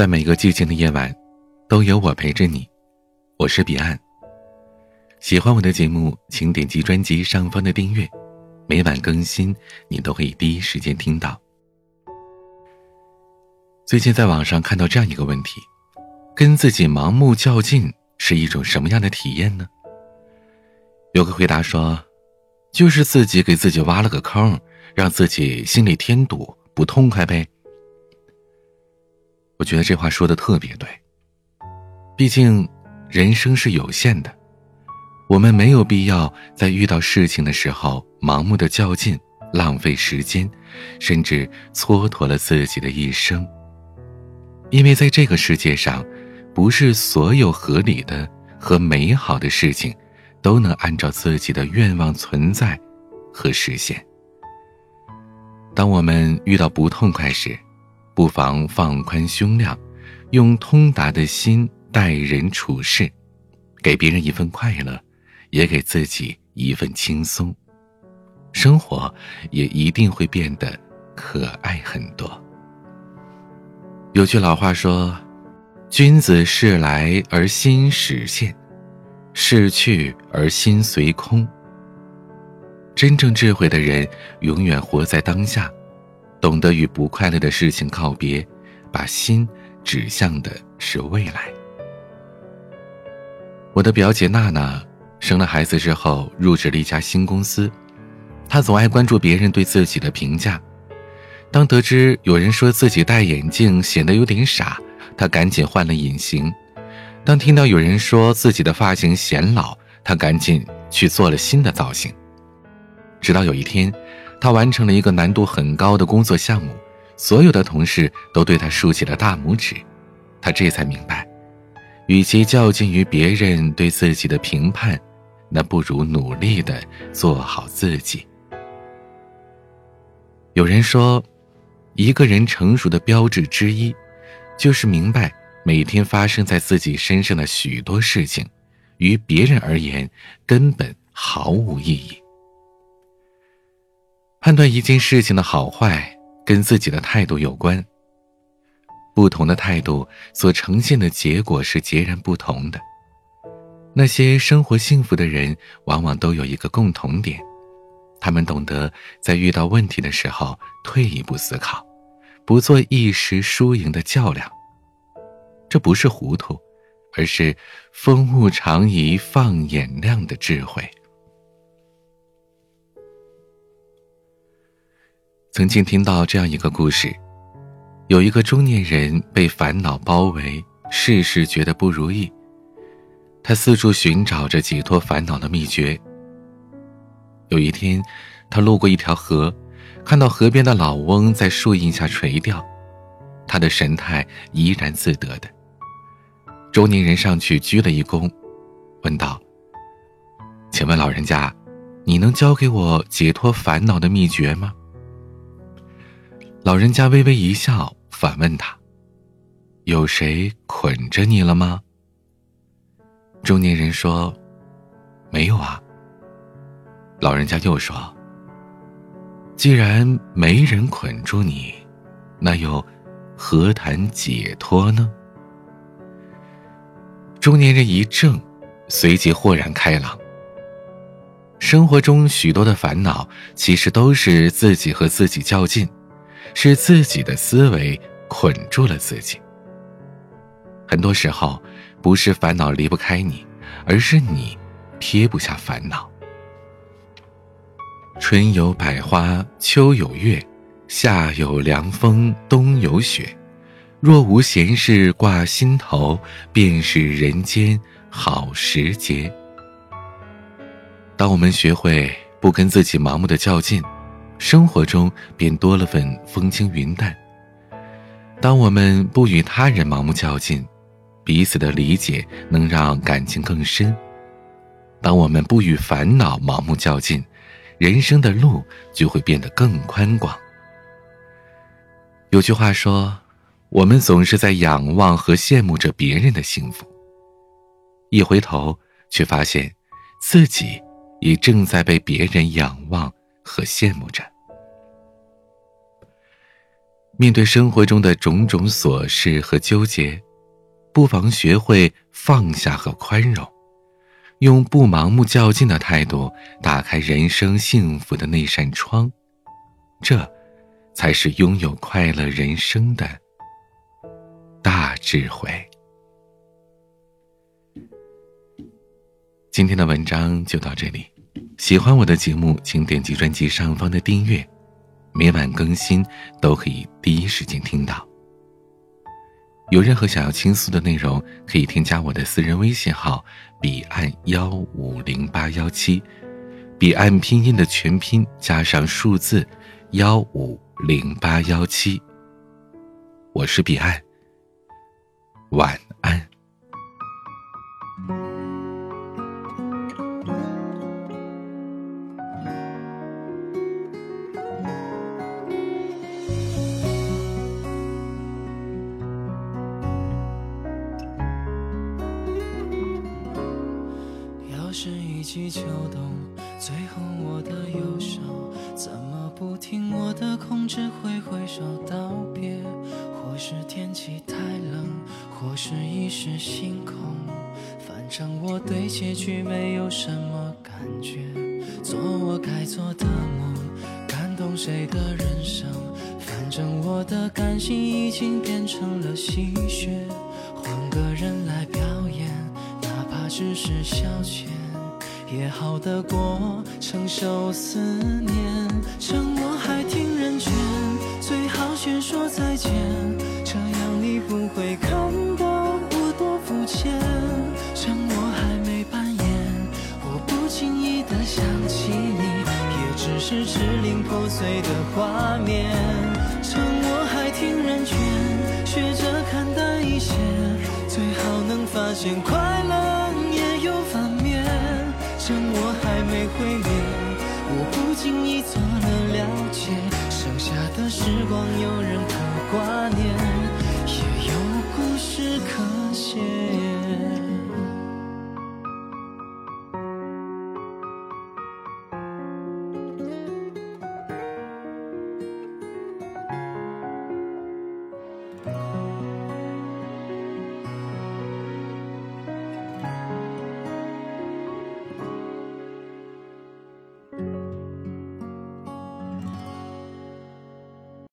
在每个寂静的夜晚，都有我陪着你。我是彼岸。喜欢我的节目，请点击专辑上方的订阅，每晚更新，你都可以第一时间听到。最近在网上看到这样一个问题：跟自己盲目较劲是一种什么样的体验呢？有个回答说，就是自己给自己挖了个坑，让自己心里添堵，不痛快呗。我觉得这话说的特别对。毕竟，人生是有限的，我们没有必要在遇到事情的时候盲目的较劲，浪费时间，甚至蹉跎了自己的一生。因为在这个世界上，不是所有合理的和美好的事情，都能按照自己的愿望存在和实现。当我们遇到不痛快时，不妨放宽胸量，用通达的心待人处事，给别人一份快乐，也给自己一份轻松，生活也一定会变得可爱很多。有句老话说：“君子事来而心始现，事去而心随空。”真正智慧的人，永远活在当下。懂得与不快乐的事情告别，把心指向的是未来。我的表姐娜娜生了孩子之后，入职了一家新公司。她总爱关注别人对自己的评价。当得知有人说自己戴眼镜显得有点傻，她赶紧换了隐形；当听到有人说自己的发型显老，她赶紧去做了新的造型。直到有一天。他完成了一个难度很高的工作项目，所有的同事都对他竖起了大拇指。他这才明白，与其较劲于别人对自己的评判，那不如努力的做好自己。有人说，一个人成熟的标志之一，就是明白每天发生在自己身上的许多事情，于别人而言根本毫无意义。判断一件事情的好坏，跟自己的态度有关。不同的态度所呈现的结果是截然不同的。那些生活幸福的人，往往都有一个共同点：他们懂得在遇到问题的时候退一步思考，不做一时输赢的较量。这不是糊涂，而是风物长宜放眼量的智慧。曾经听到这样一个故事，有一个中年人被烦恼包围，事事觉得不如意。他四处寻找着解脱烦恼的秘诀。有一天，他路过一条河，看到河边的老翁在树荫下垂钓，他的神态怡然自得的。中年人上去鞠了一躬，问道：“请问老人家，你能教给我解脱烦恼的秘诀吗？”老人家微微一笑，反问他：“有谁捆着你了吗？”中年人说：“没有啊。”老人家又说：“既然没人捆住你，那又何谈解脱呢？”中年人一怔，随即豁然开朗。生活中许多的烦恼，其实都是自己和自己较劲。是自己的思维捆住了自己。很多时候，不是烦恼离不开你，而是你撇不下烦恼。春有百花，秋有月，夏有凉风，冬有雪。若无闲事挂心头，便是人间好时节。当我们学会不跟自己盲目的较劲。生活中便多了份风轻云淡。当我们不与他人盲目较劲，彼此的理解能让感情更深；当我们不与烦恼盲目较劲，人生的路就会变得更宽广。有句话说：“我们总是在仰望和羡慕着别人的幸福，一回头却发现，自己也正在被别人仰望和羡慕着。”面对生活中的种种琐事和纠结，不妨学会放下和宽容，用不盲目较劲的态度打开人生幸福的那扇窗，这，才是拥有快乐人生的大智慧。今天的文章就到这里，喜欢我的节目，请点击专辑上方的订阅。每晚更新都可以第一时间听到。有任何想要倾诉的内容，可以添加我的私人微信号“彼岸幺五零八幺七”，彼岸拼音的全拼加上数字幺五零八幺七。我是彼岸，晚是一季秋冬，最后我的右手怎么不听我的控制，挥挥手道别？或是天气太冷，或是一时心空，反正我对结局没有什么感觉。做我该做的梦，感动谁的人生？反正我的感性已经变成了戏谑，换个人来表演，只是消遣。也好得过承受思念，趁我还挺认真，最好先说再见，这样你不会看到我多肤浅。趁我还没扮演，我不经意的想起你，也只是支离破碎的画面。趁我还挺认真，学着看淡一些，最好能发现快经意做了了解剩下的时光有人可挂念也有故事可写。